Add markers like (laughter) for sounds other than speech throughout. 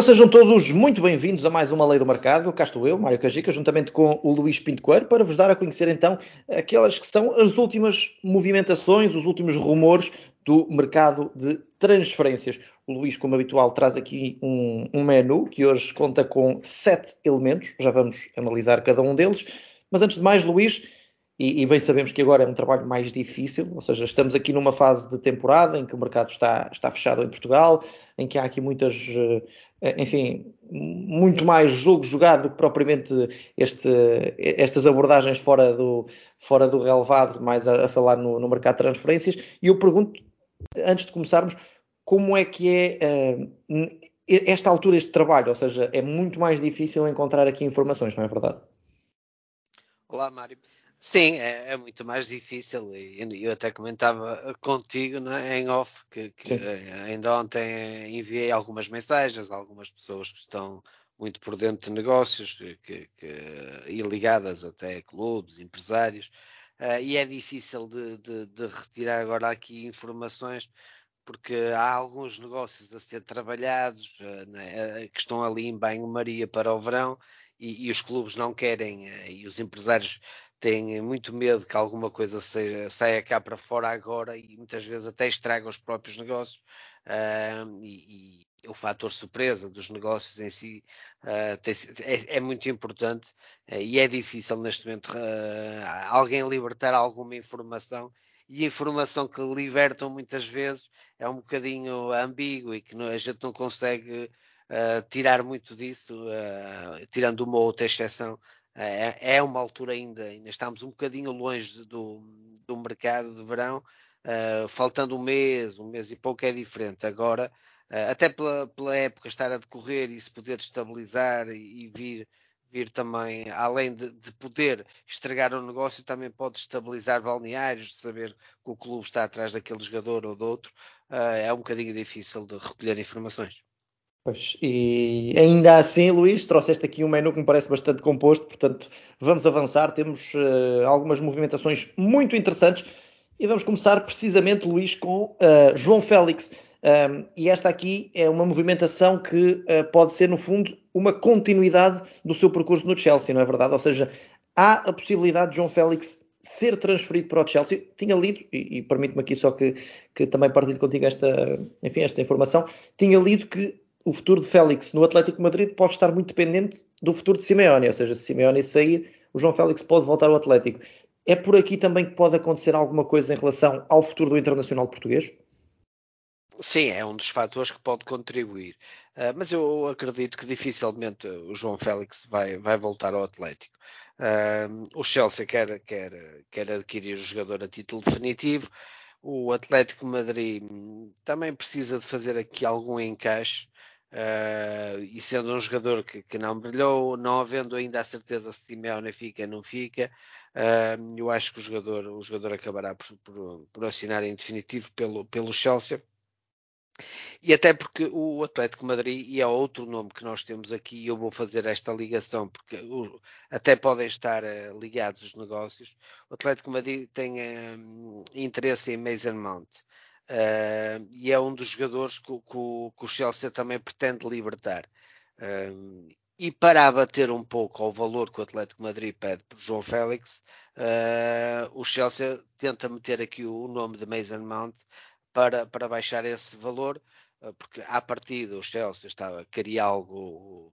Ora, sejam todos muito bem-vindos a mais uma Lei do Mercado. Cá estou eu, Mário Cajica, juntamente com o Luís Pinto Coelho, para vos dar a conhecer então aquelas que são as últimas movimentações, os últimos rumores do mercado de transferências. O Luís, como habitual, traz aqui um, um menu que hoje conta com sete elementos. Já vamos analisar cada um deles. Mas antes de mais, Luís, e, e, bem sabemos que agora é um trabalho mais difícil, ou seja, estamos aqui numa fase de temporada em que o mercado está, está fechado em Portugal, em que há aqui muitas, eh, enfim, muito mais jogo jogado do que propriamente este, estas abordagens fora do, fora do relevado, mais a, a falar no, no, mercado de transferências. E eu pergunto, antes de começarmos, como é que é uh, esta altura, este trabalho? Ou seja, é muito mais difícil encontrar aqui informações, não é verdade? Olá, Mário. Sim, é, é, muito mais difícil e eu até comentava contigo né, em off que, que ainda ontem enviei algumas mensagens a algumas pessoas que estão muito por dentro de negócios que, que, e ligadas até a clubes, empresários, uh, e é difícil de, de, de, retirar agora aqui informações porque há alguns negócios a ser trabalhados uh, né, que estão ali em banho-maria para o verão e, e, os clubes não querem uh, e os empresários têm muito medo que alguma coisa seja, saia cá para fora agora e muitas vezes até estraga os próprios negócios uh, e, e, o fator surpresa dos negócios em si uh, tem, é, é, muito importante uh, e é difícil neste momento alguém libertar alguma informação e a informação que libertam muitas vezes é um bocadinho ambíguo e que não, a gente não consegue tirar muito disso, tirando uma outra exceção é, é uma altura ainda, ainda estamos um bocadinho longe do, do mercado de verão, uh, faltando um mês, um mês e pouco é diferente. Agora, uh, até pela, pela, época estar a decorrer e se poder estabilizar e, e vir, vir também, além de, de, poder estragar o negócio, também pode estabilizar balneários, saber que o clube está atrás daquele jogador ou do outro, uh, é um bocadinho difícil de recolher informações. Pois, e ainda assim, Luís, trouxeste aqui um menu que me parece bastante composto, portanto, vamos avançar. Temos uh, algumas movimentações muito interessantes e vamos começar precisamente, Luís, com uh, João Félix. Um, e esta aqui é uma movimentação que uh, pode ser, no fundo, uma continuidade do seu percurso no Chelsea, não é verdade? Ou seja, há a possibilidade de João Félix ser transferido para o Chelsea. Tinha lido, e, e permite-me aqui só que, que também partilhe contigo esta, enfim, esta informação, tinha lido que o futuro de Félix no Atlético Madrid pode estar muito dependente do futuro de Simeone, ou seja, se Simeone sair, o João Félix pode voltar ao Atlético. É por aqui também que pode acontecer alguma coisa em relação ao futuro do Internacional português? Sim, é um dos fatores que pode contribuir. Uh, mas eu acredito que dificilmente o João Félix vai, vai voltar ao Atlético. Uh, o Chelsea quer, quer, quer adquirir o jogador a título definitivo. O Atlético Madrid também precisa de fazer aqui algum encaixe Uh, e sendo um jogador que, que, não brilhou, não havendo ainda a certeza se Simeone fica ou não fica, eu acho que o jogador, o jogador acabará por, por, por, assinar em definitivo pelo, pelo Chelsea. E até porque o Atlético Madrid, e é outro nome que nós temos aqui, eu vou fazer esta ligação, porque o, até podem estar uh, ligados os negócios. O Atlético Madrid tem interesse em Mason Mount. Uh, e é um dos jogadores que, que, que, o Chelsea também pretende libertar. Uh, e para abater um pouco ao valor que o Atlético Madrid pede por João Félix, uh, o Chelsea tenta meter aqui o, nome de Mason Mount para, para baixar esse valor, porque à partida o Chelsea estava, queria algo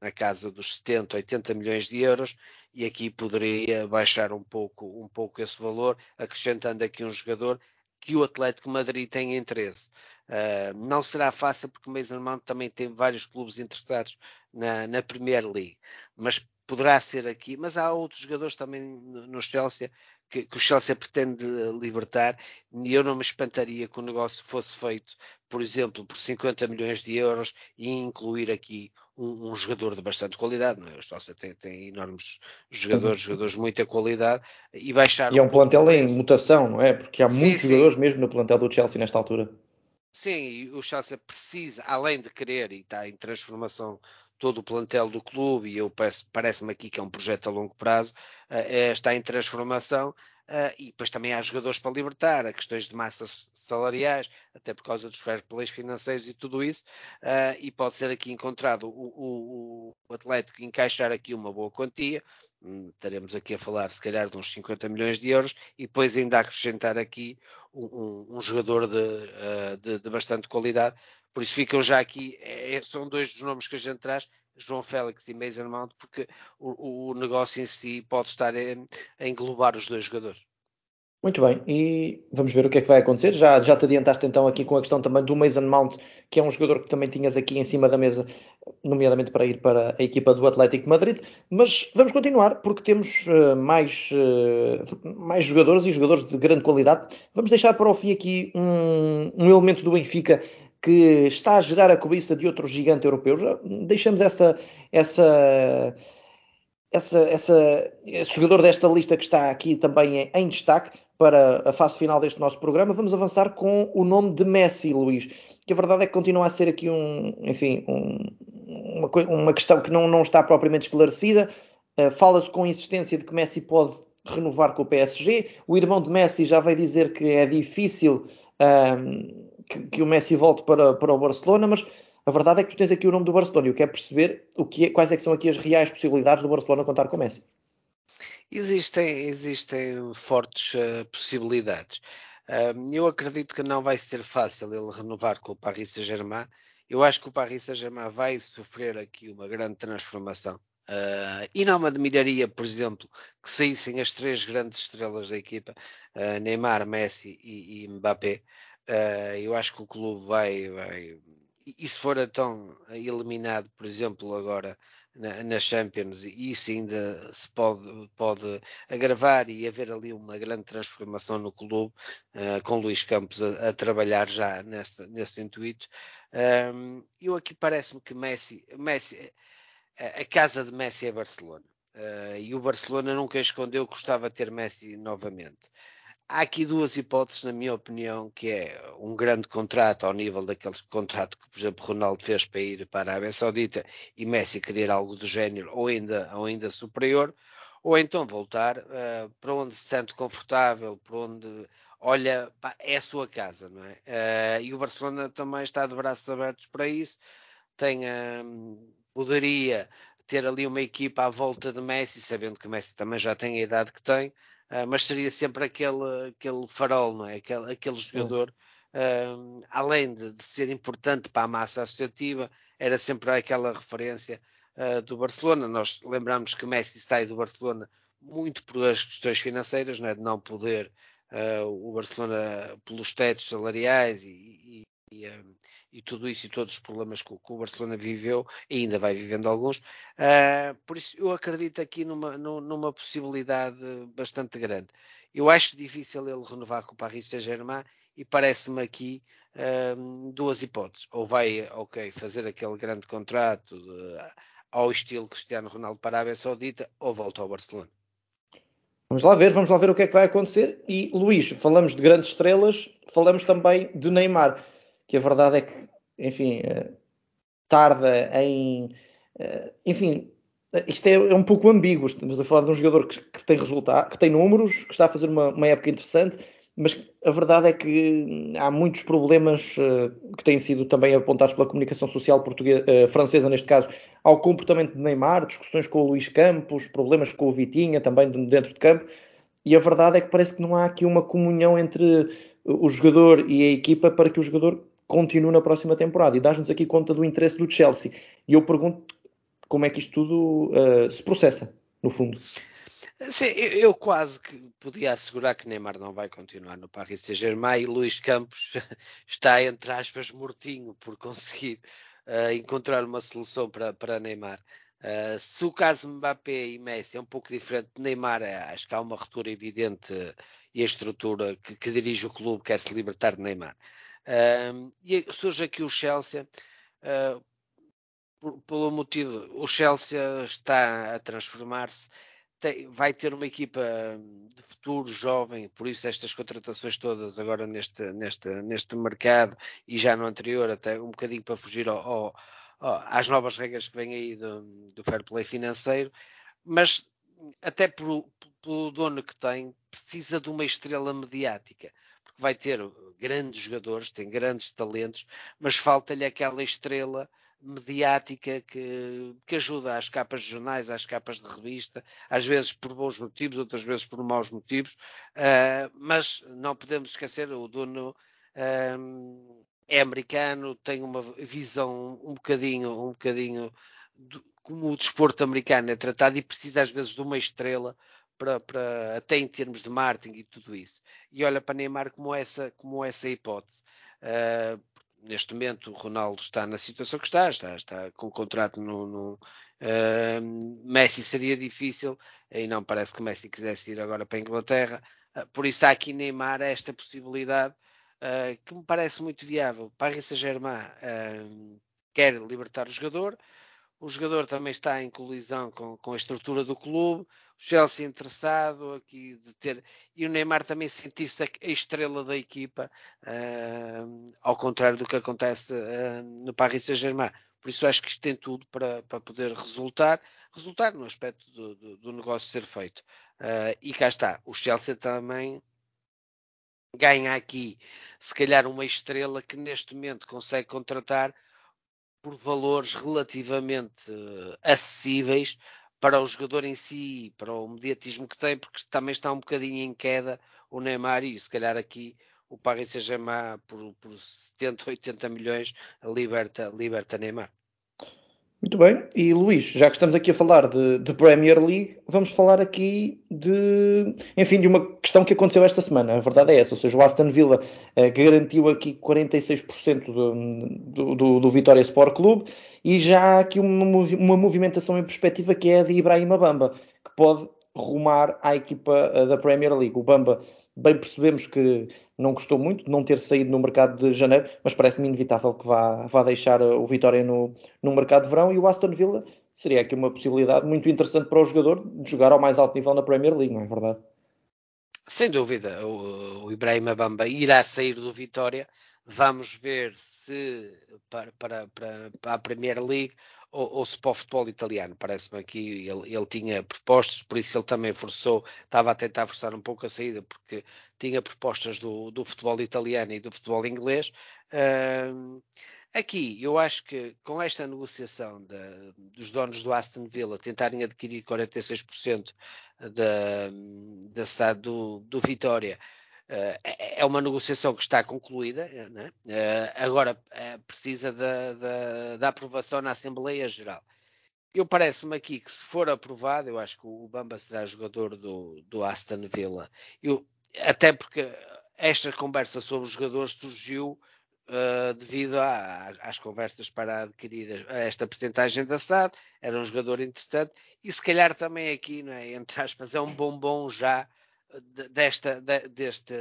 na casa dos 70, 80 milhões de euros e aqui poderia baixar um pouco, um pouco esse valor, acrescentando aqui um jogador que o Atlético Madrid tem interesse. Uh, não será fácil porque o Mason também tem vários clubes interessados na, na Premier League, mas poderá ser aqui. Mas há outros jogadores também no Chelsea que, que, o Chelsea pretende libertar e eu não me espantaria que o negócio fosse feito, por exemplo, por 50 milhões de euros e incluir aqui um, um jogador de bastante qualidade. Não é? O Chelsea tem, tem enormes jogadores, uhum. jogadores de muita qualidade e baixar. E é um, um plantel em mutação, não é? Porque há muitos sim. jogadores mesmo no plantel do Chelsea nesta altura. Sim, o Chelsea precisa, além de querer e está em transformação todo o plantel do clube, e eu parece-me aqui que é um projeto a longo prazo, uh, está em transformação. Uh, e depois também há jogadores para libertar, há questões de massas salariais, até por causa dos fair plays financeiros e tudo isso, e pode ser aqui encontrado o, o, o Atlético encaixar aqui uma boa quantia, hum, estaremos aqui a falar se calhar de uns 50 milhões de euros, e depois ainda acrescentar aqui um, um, um jogador de, de, de, bastante qualidade, por isso ficam já aqui, é, são dois dos nomes que a gente traz, João Félix e Mason Mount, porque o, o negócio em si pode estar a, a, englobar os dois jogadores. Muito bem, e vamos ver o que é que vai acontecer. Já, já te adiantaste então aqui com a questão também do Mason Mount, que é um jogador que também tinhas aqui em cima da mesa, nomeadamente para ir para a equipa do Atlético Madrid. Mas vamos continuar, porque temos uh, mais, uh, mais jogadores e jogadores de grande qualidade. Vamos deixar para o fim aqui um, um elemento do Benfica que está a gerar a cobiça de outro gigante europeu. Já deixamos essa, essa, essa, essa, esse jogador desta lista que está aqui também em, destaque para a fase final deste nosso programa. Vamos avançar com o nome de Messi, Luís. Que a verdade é que continua a ser aqui um, enfim, um, uma, uma, questão que não, não está propriamente esclarecida. Uh, Fala-se com insistência de que Messi pode renovar com o PSG. O irmão de Messi já veio dizer que é difícil. Uh, que, que, o Messi volte para, para o Barcelona, mas a verdade é que tu tens aqui o nome do Barcelona e eu quero perceber o que é, quais é que são aqui as reais possibilidades do Barcelona contar com o Messi. Existem, existem fortes uh, possibilidades. Uh, eu acredito que não vai ser fácil ele renovar com o Paris Saint-Germain. Eu acho que o Paris Saint-Germain vai sofrer aqui uma grande transformação. Uh, e não me admiraria, por exemplo, que saíssem as três grandes estrelas da equipa, uh, Neymar, Messi e, e Mbappé. Uh, eu acho que o clube vai, vai. E se for então eliminado, por exemplo, agora na, na Champions, isso ainda se pode, pode agravar e haver ali uma grande transformação no clube, uh, com Luís Campos a, a trabalhar já nesse intuito. Um, eu aqui parece-me que Messi, Messi a, a, casa de Messi é Barcelona. Uh, e o Barcelona nunca escondeu que gostava de ter Messi novamente. Há aqui duas hipóteses, na minha opinião, que é um grande contrato ao nível daquele contrato que, por exemplo, Ronaldo fez para ir para a Arábia Saudita e Messi querer algo do género ou ainda, ou ainda superior, ou então voltar uh, para onde se sente confortável, para onde olha, pá, é a sua casa, não é? Uh, e o Barcelona também está de braços abertos para isso, tem, uh, poderia ter ali uma equipa à volta de Messi, sabendo que Messi também já tem a idade que tem, Uh, mas seria sempre aquele, aquele farol, não é? Aquele, aquele jogador, uh, além de, de, ser importante para a massa associativa, era sempre aquela referência uh, do Barcelona. Nós lembramos que Messi sai do Barcelona muito por as questões financeiras, não é? de não poder o Barcelona pelos tetos salariais e, e, e, tudo isso e todos os problemas que, que, o Barcelona viveu e ainda vai vivendo alguns. Uh, por isso eu acredito aqui numa, numa possibilidade bastante grande. Eu acho difícil ele renovar com o Paris Saint-Germain e parece-me aqui uh, duas hipóteses. Ou vai, ok, fazer aquele grande contrato de, ao estilo Cristiano Ronaldo para a Arábia Saudita ou volta ao Barcelona. Vamos lá ver, vamos lá ver o que é que vai acontecer. E Luís, falamos de grandes estrelas, falamos também de Neymar que a verdade é que, enfim, eh, tarda em. Eh, enfim, isto é, é, um pouco ambíguo. Estamos a falar de um jogador que, que tem resultado, que tem números, que está a fazer uma, uma, época interessante, mas a verdade é que há muitos problemas uh, que têm sido também apontados pela comunicação social portuguesa, francesa, neste caso, ao comportamento de Neymar, discussões com o Luís Campos, problemas com o Vitinha, também dentro de campo. E a verdade é que parece que não há aqui uma comunhão entre o jogador e a equipa para que o jogador continue na próxima temporada. E dás-nos aqui conta do interesse do Chelsea. E eu pergunto como é que isto tudo uh, se processa, no fundo. Sim, eu quase que podia assegurar que Neymar não vai continuar no Paris Saint-Germain e Luís Campos (laughs) está, entre aspas, mortinho por conseguir uh, encontrar uma solução para, para Neymar. Uh, se o caso Mbappé e Messi é um pouco diferente de Neymar, acho que há uma ruptura evidente e a estrutura que, que dirige o clube quer se libertar de Neymar. Uh, e surge aqui o Chelsea, uh, por, pelo motivo, o Chelsea está a transformar-se, vai ter uma equipa de futuro jovem, por isso estas contratações todas agora neste, neste, neste mercado e já no anterior, até um bocadinho para fugir ao, ao às novas regras que vêm aí do, do fair play financeiro, mas até pelo, dono que tem, precisa de uma estrela mediática, porque vai ter grandes jogadores, tem grandes talentos, mas falta-lhe aquela estrela mediática que, que ajuda às capas de jornais, às capas de revista, às vezes por bons motivos, outras vezes por maus motivos, uh, mas não podemos esquecer, o dono uh, é americano, tem uma visão um bocadinho, um bocadinho do, como o desporto americano é tratado e precisa às vezes de uma estrela para, para, até em termos de marketing e tudo isso. E olha para Neymar como essa, como essa hipótese. Uh, neste momento o Ronaldo está na situação que está, está, está com o contrato no, no uh, Messi seria difícil e não parece que Messi quisesse ir agora para a Inglaterra. Uh, por isso há aqui Neymar esta possibilidade uh, que me parece muito viável. Paris Saint-Germain quer libertar o jogador, o jogador também está em colisão com, com, a estrutura do clube, o Chelsea interessado aqui de ter, e o Neymar também sentir-se a, estrela da equipa, uh, ao contrário do que acontece uh, no Paris Saint-Germain. Por isso acho que isto tem tudo para, para poder resultar, resultar no aspecto do, do, do negócio ser feito. Uh, e cá está, o Chelsea também ganha aqui, se calhar, uma estrela que neste momento consegue contratar por valores relativamente uh, acessíveis para o jogador em si, para o mediatismo que tem, porque também está um bocadinho em queda o Neymar e se calhar aqui o Paris Saint-Germain por, por 70, 80 milhões liberta, liberta Neymar. Muito bem, e Luís, já que estamos aqui a falar de, de, Premier League, vamos falar aqui de, enfim, de uma questão que aconteceu esta semana. A verdade é essa, ou seja, o Aston Villa eh, garantiu aqui 46% do, do, do, Vitória Sport Clube e já há aqui uma, uma movimentação em perspectiva que é a de Ibrahima Bamba, que pode rumar à equipa eh, da Premier League. O Bamba bem percebemos que não gostou muito de não ter saído no mercado de janeiro, mas parece-me inevitável que vá, vá deixar o Vitória no, no mercado de verão e o Aston Villa seria aqui uma possibilidade muito interessante para o jogador de jogar ao mais alto nível na Premier League, não é verdade? Sem dúvida, o, o Ibrahim Bamba irá sair do Vitória. Vamos ver se para, para, para, para a Premier League ou, ou se para o futebol italiano. Parece-me aqui ele, ele tinha propostas, por isso ele também forçou, estava a tentar forçar um pouco a saída, porque tinha propostas do, do futebol italiano e do futebol inglês. Uh, aqui, eu acho que com esta negociação de, dos donos do Aston Villa tentarem adquirir 46% da, da cidade do, do Vitória é uma negociação que está concluída, né? uh, agora uh, precisa da, da, da, aprovação na Assembleia Geral. Eu parece-me aqui que se for aprovado, eu acho que o Bamba será jogador do, do Aston Villa. Eu, até porque esta conversa sobre os jogadores surgiu devido a, às conversas para adquirir esta porcentagem da SAD, era um jogador interessante e se calhar também aqui, é, entre aspas, é um bombom já desta, deste,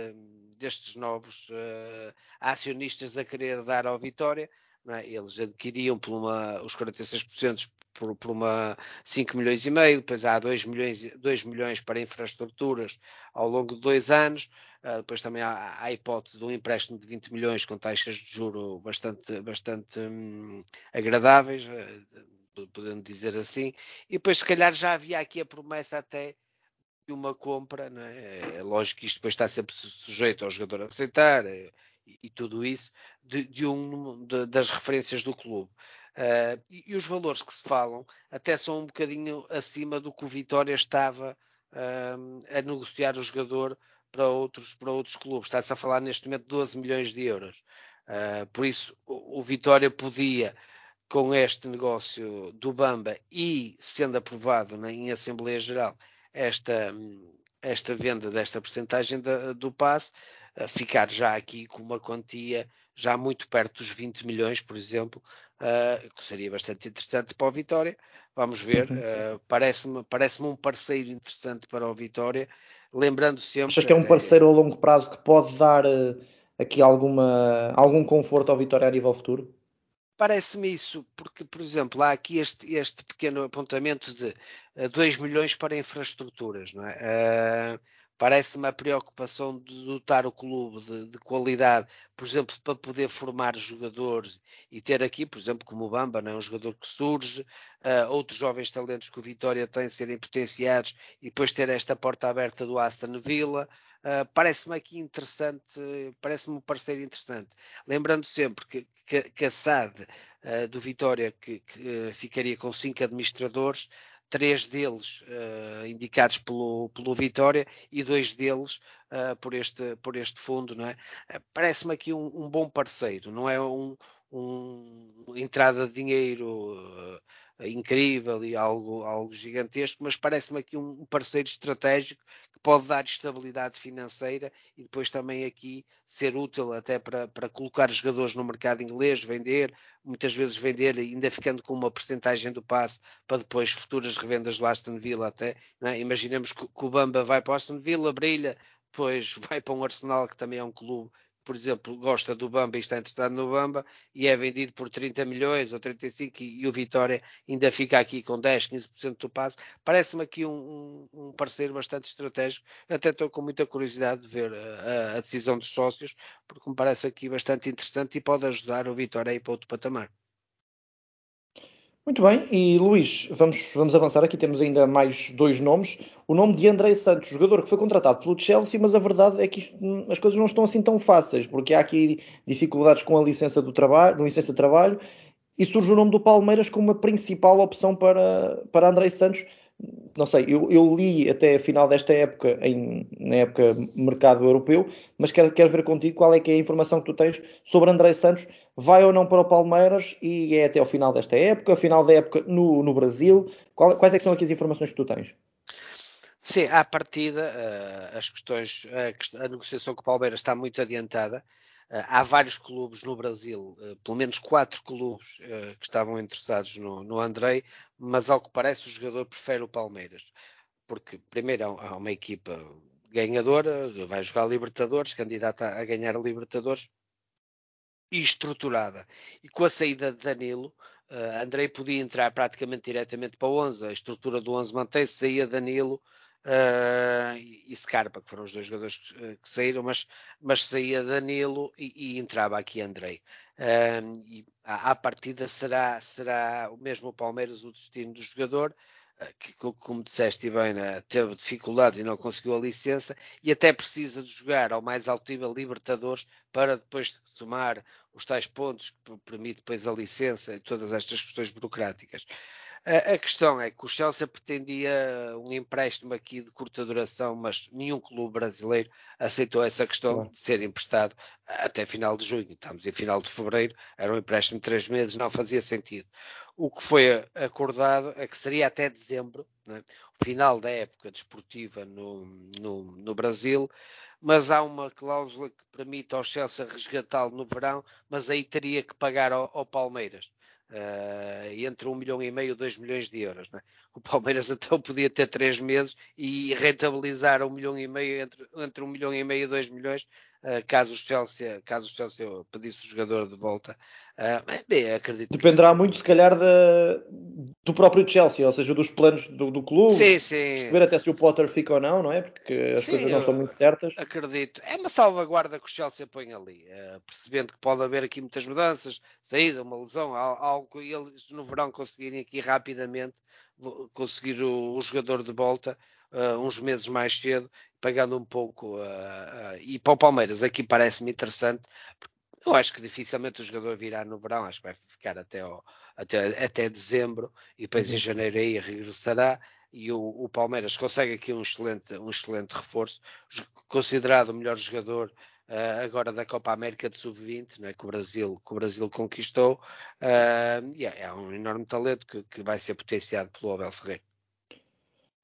destes novos uh, acionistas a querer dar ao Vitória. É? Eles adquiriam por uma, os 46% por, por uma 5 milhões e meio, depois há 2 milhões, 2 milhões para infraestruturas ao longo de dois anos, uh, depois também há, há, a hipótese de um empréstimo de 20 milhões com taxas de juro bastante, bastante hum, agradáveis, uh, podendo dizer assim, e depois se calhar já havia aqui a promessa até de uma compra, é? é? lógico que isto depois está sempre sujeito ao jogador aceitar é, e, e, tudo isso, de, de um de, das referências do clube. Uh, e, e, os valores que se falam até são um bocadinho acima do que o Vitória estava uh, a negociar o jogador para outros, para outros clubes. Está-se a falar neste momento de 12 milhões de euros. Uh, por isso, o, o Vitória podia com este negócio do Bamba e sendo aprovado né, em Assembleia Geral esta, esta venda desta porcentagem do passe, ficar já aqui com uma quantia já muito perto dos 20 milhões, por exemplo, uh, que seria bastante interessante para o Vitória. Vamos ver, uh, parece-me parece um parceiro interessante para o Vitória, lembrando sempre. Achas que é um parceiro a longo prazo que pode dar uh, aqui alguma, algum conforto ao Vitória a nível futuro? Parece-me isso, porque, por exemplo, há aqui este, este pequeno apontamento de 2 uh, milhões para infraestruturas, não é? Uh, Parece-me a preocupação de dotar o clube de, de, qualidade, por exemplo, para poder formar jogadores e ter aqui, por exemplo, como o Bamba, não é? um jogador que surge, uh, outros jovens talentos que o Vitória tem serem potenciados e depois ter esta porta aberta do Aston Villa. Uh, parece-me aqui interessante, parece-me um parceiro interessante. Lembrando sempre que, que, que a SAD uh, do Vitória, que, que ficaria com cinco administradores, três deles uh, indicados pelo, pelo Vitória e dois deles uh, por, este, por este fundo, não é? Uh, Parece-me aqui um, um, bom parceiro, não é um, um entrada de dinheiro incrível e algo, algo gigantesco, mas parece-me aqui um parceiro estratégico pode dar estabilidade financeira e depois também aqui ser útil até para, para colocar jogadores no mercado inglês, vender, muitas vezes vender ainda ficando com uma percentagem do passe para depois futuras revendas do Aston Villa até. É? Imaginemos que, que o Bamba vai para o Aston Villa, brilha, depois (laughs) vai para um Arsenal que também é um clube por exemplo, gosta do Bamba e está interessado no Bamba e é vendido por 30 milhões ou 35 e, e o Vitória ainda fica aqui com 10, 15% do passe. Parece-me aqui um, um, um, parceiro bastante estratégico. Até estou com muita curiosidade de ver a, a, decisão dos sócios, porque me parece aqui bastante interessante e pode ajudar o Vitória a ir para outro patamar. Muito bem, e Luís, vamos, vamos avançar aqui, temos ainda mais dois nomes. O nome de André Santos, jogador que foi contratado pelo Chelsea, mas a verdade é que isto, as coisas não estão assim tão fáceis, porque há aqui dificuldades com a licença do trabalho, licença de trabalho, e surge o nome do Palmeiras como a principal opção para, para André Santos não sei, eu, eu, li até a final desta época, em, na época mercado europeu, mas quero, quero ver contigo qual é que é a informação que tu tens sobre André Santos, vai ou não para o Palmeiras e é até ao final desta época, final da época no, no Brasil, qual, quais é são aqui as informações que tu tens? Sim, à partida, uh, as questões, a, negociação com o Palmeiras está muito adiantada, há vários clubes no Brasil, uh, pelo menos quatro clubes uh, que estavam interessados no, no Andrei, mas ao que parece o jogador prefere o Palmeiras, porque primeiro há uma equipa ganhadora, vai jogar Libertadores, candidata a ganhar a Libertadores, e estruturada. E com a saída de Danilo, Andrei podia entrar praticamente diretamente para o 11, a estrutura do 11 mantém-se, saía Danilo, uh, e Scarpa, que foram os dois jogadores que, eh, que saíram, mas, mas saía Danilo e, e entrava aqui Andrei. Uh, e à, à, partida será, será o mesmo Palmeiras o destino do jogador, uh, que, como disseste bem, né, teve dificuldades e não conseguiu a licença, e até precisa de jogar ao mais alto nível Libertadores para depois somar os tais pontos que permite depois a licença e todas estas questões burocráticas. A, questão é que o Chelsea pretendia um empréstimo aqui de curta duração, mas nenhum clube brasileiro aceitou essa questão claro. de ser emprestado até final de junho. Estamos em final de fevereiro, era um empréstimo de três meses, não fazia sentido. O que foi acordado é que seria até dezembro, né? o final da época desportiva no, no, no Brasil, mas há uma cláusula que permite ao Chelsea resgatá-lo no verão, mas aí teria que pagar ao, ao Palmeiras uh, entre um milhão e meio, dois milhões de euros. Né? O Palmeiras (laughs) então podia ter três meses e rentabilizar um milhão e meio entre, entre um milhão e meio e dois milhões caso o Chelsea, caso o Chelsea pedisse o jogador de volta. Uh, bem, acredito Dependerá muito, se calhar, da, do próprio Chelsea, ou seja, dos planos do, do clube. Sim, sim. Perceber até se o Potter fica ou não, não é? Porque as sim, coisas não estão muito certas. Acredito. É uma salvaguarda que o Chelsea põe ali, uh, percebendo que pode haver aqui muitas mudanças, saída, uma lesão, algo que eles no verão conseguirem aqui rapidamente conseguir o, o jogador de volta uh, uns meses mais cedo, pagando um pouco. Uh, e para o Palmeiras, aqui parece-me interessante, eu acho que dificilmente o jogador virá no verão, acho que vai ficar até, ao, até, até dezembro e depois uhum. em janeiro aí regressará. E o, o, Palmeiras consegue aqui um excelente, um excelente reforço, considerado o melhor jogador uh, agora da Copa América de Sub-20, né, que, o Brasil, que o Brasil conquistou. Uh, e é, é, um enorme talento que, que vai ser potenciado pelo Abel Ferreira.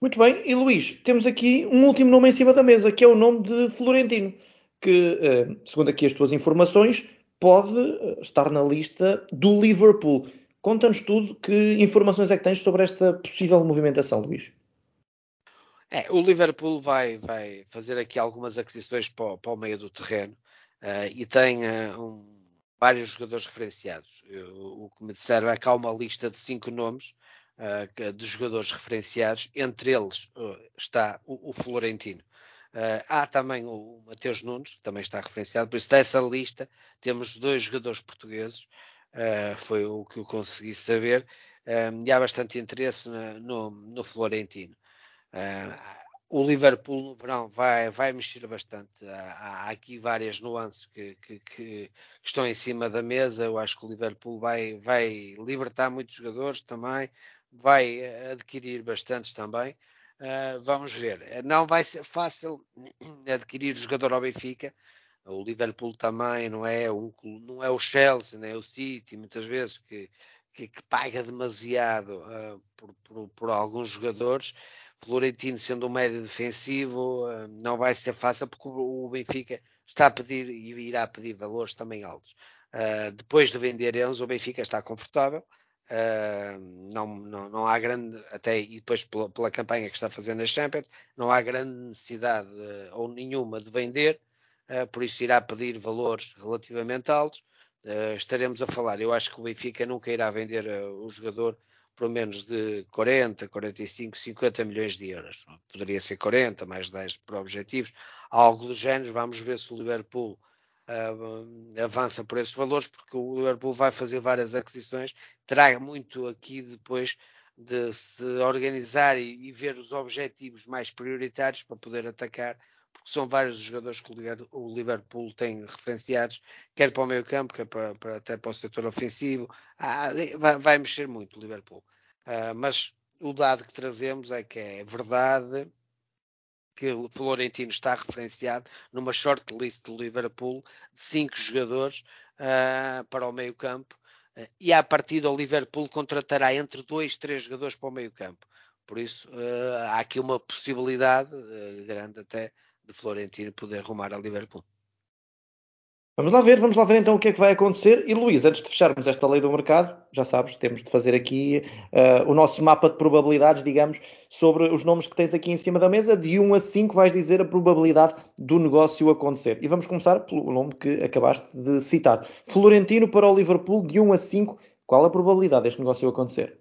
Muito bem, e Luís, temos aqui um último nome em cima da mesa, que é o nome de Florentino, que, eh, segundo aqui as tuas informações, pode eh, estar na lista do Liverpool. Conta-nos tudo, que informações é que tens sobre esta possível movimentação, Luís? É, o Liverpool vai, vai fazer aqui algumas aquisições para, para o meio do terreno uh, e tem uh, um, vários jogadores referenciados. Eu, o que me disseram é que há uma lista de cinco nomes uh, de jogadores referenciados, entre eles uh, está o, Florentino. Uh, há também o, Mateus Nunes, que também está referenciado, por isso dessa lista temos dois jogadores portugueses, foi o que eu consegui saber, e há bastante interesse no, no Florentino. O Liverpool no verão vai, vai mexer bastante. Há, há aqui várias nuances que, que, que, estão em cima da mesa. Eu acho que o Liverpool vai, vai libertar muitos jogadores também, vai adquirir bastantes também. Uh, vamos ver. Não vai ser fácil (clears throat) adquirir o jogador ao Benfica. O Liverpool também não é, um, não é o Chelsea, nem é o City, muitas vezes, que, que, que paga demasiado uh, por, por, por alguns jogadores Florentino sendo um médio defensivo eh, não vai ser fácil porque o Benfica está a pedir e irá pedir valores também altos. Uh, depois de vender Enzo, o Benfica está confortável. Uh, não, não, não há grande, até e depois pela, pela, campanha que está fazendo na Champions, não há grande necessidade uh, ou nenhuma de vender, por isso irá pedir valores relativamente altos. estaremos a falar, eu acho que o Benfica nunca irá vender o jogador por menos de 40, 45, 50 milhões de euros. Poderia ser 40, mais 10 por objetivos, algo do género. Vamos ver se o Liverpool uh, avança por esses valores, porque o Liverpool vai fazer várias aquisições, terá muito aqui depois de se organizar e, e ver os objetivos mais prioritários para poder atacar porque são vários os jogadores que o Liverpool tem referenciados, quer para o meio campo, quer para, para até para o setor ofensivo. Ah, vai, vai, mexer muito o Liverpool. Ah, mas o dado que trazemos é que é verdade que o Florentino está referenciado numa shortlist do Liverpool de cinco jogadores uh, para o meio campo uh, e a partir do Liverpool contratará entre dois, três jogadores para o meio campo. Por isso uh, há aqui uma possibilidade grande até de Florentino poder rumar a Liverpool. Vamos lá ver, vamos lá ver então o que é que vai acontecer. E Luís, antes de fecharmos esta lei do mercado, já sabes, temos de fazer aqui uh, o nosso mapa de probabilidades, digamos, sobre os nomes que tens aqui em cima da mesa. De 1 a 5 vais dizer a probabilidade do negócio acontecer. E vamos começar pelo nome que acabaste de citar. Florentino para o Liverpool, de 1 a 5, qual a probabilidade deste negócio acontecer?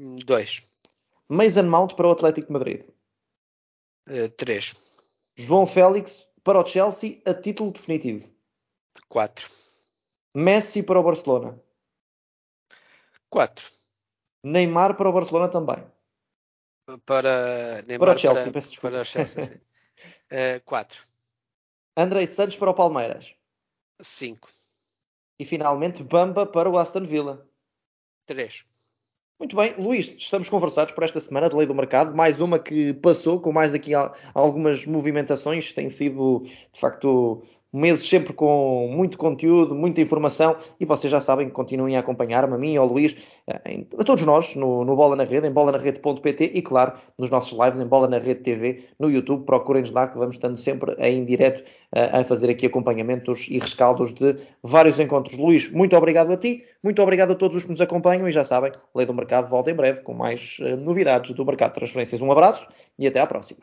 2. Mason Mount para o Atlético de Madrid. 3. Uh, João Félix para o Chelsea a título definitivo. 4. Messi para o Barcelona. 4. Neymar para o Barcelona também. Para Neymar para o Chelsea, para, peço desculpa. Para o Chelsea, 4. uh, (laughs) Andrei Santos para o Palmeiras. 5. E finalmente Bamba para o Aston Villa. 3. Muito bem, Luís, estamos conversados por esta semana de Lei do Mercado, mais uma que passou, com mais aqui algumas movimentações, tem sido de facto meses sempre com muito conteúdo, muita informação e vocês já sabem que continuem a acompanhar-me, a mim, ao Luís, eh, a todos nós no, no Bola na Rede, em bolanarrede.pt e claro, nos nossos lives em Bola na Rede TV no YouTube, procurem-nos lá que vamos estando sempre em direto eh, a fazer aqui acompanhamentos e rescaldos de vários encontros. Luís, muito obrigado a ti, muito obrigado a todos os que nos acompanham e já sabem, Lei do Mercado volta em breve com mais eh, novidades do mercado de transferências. Um abraço e até à próxima.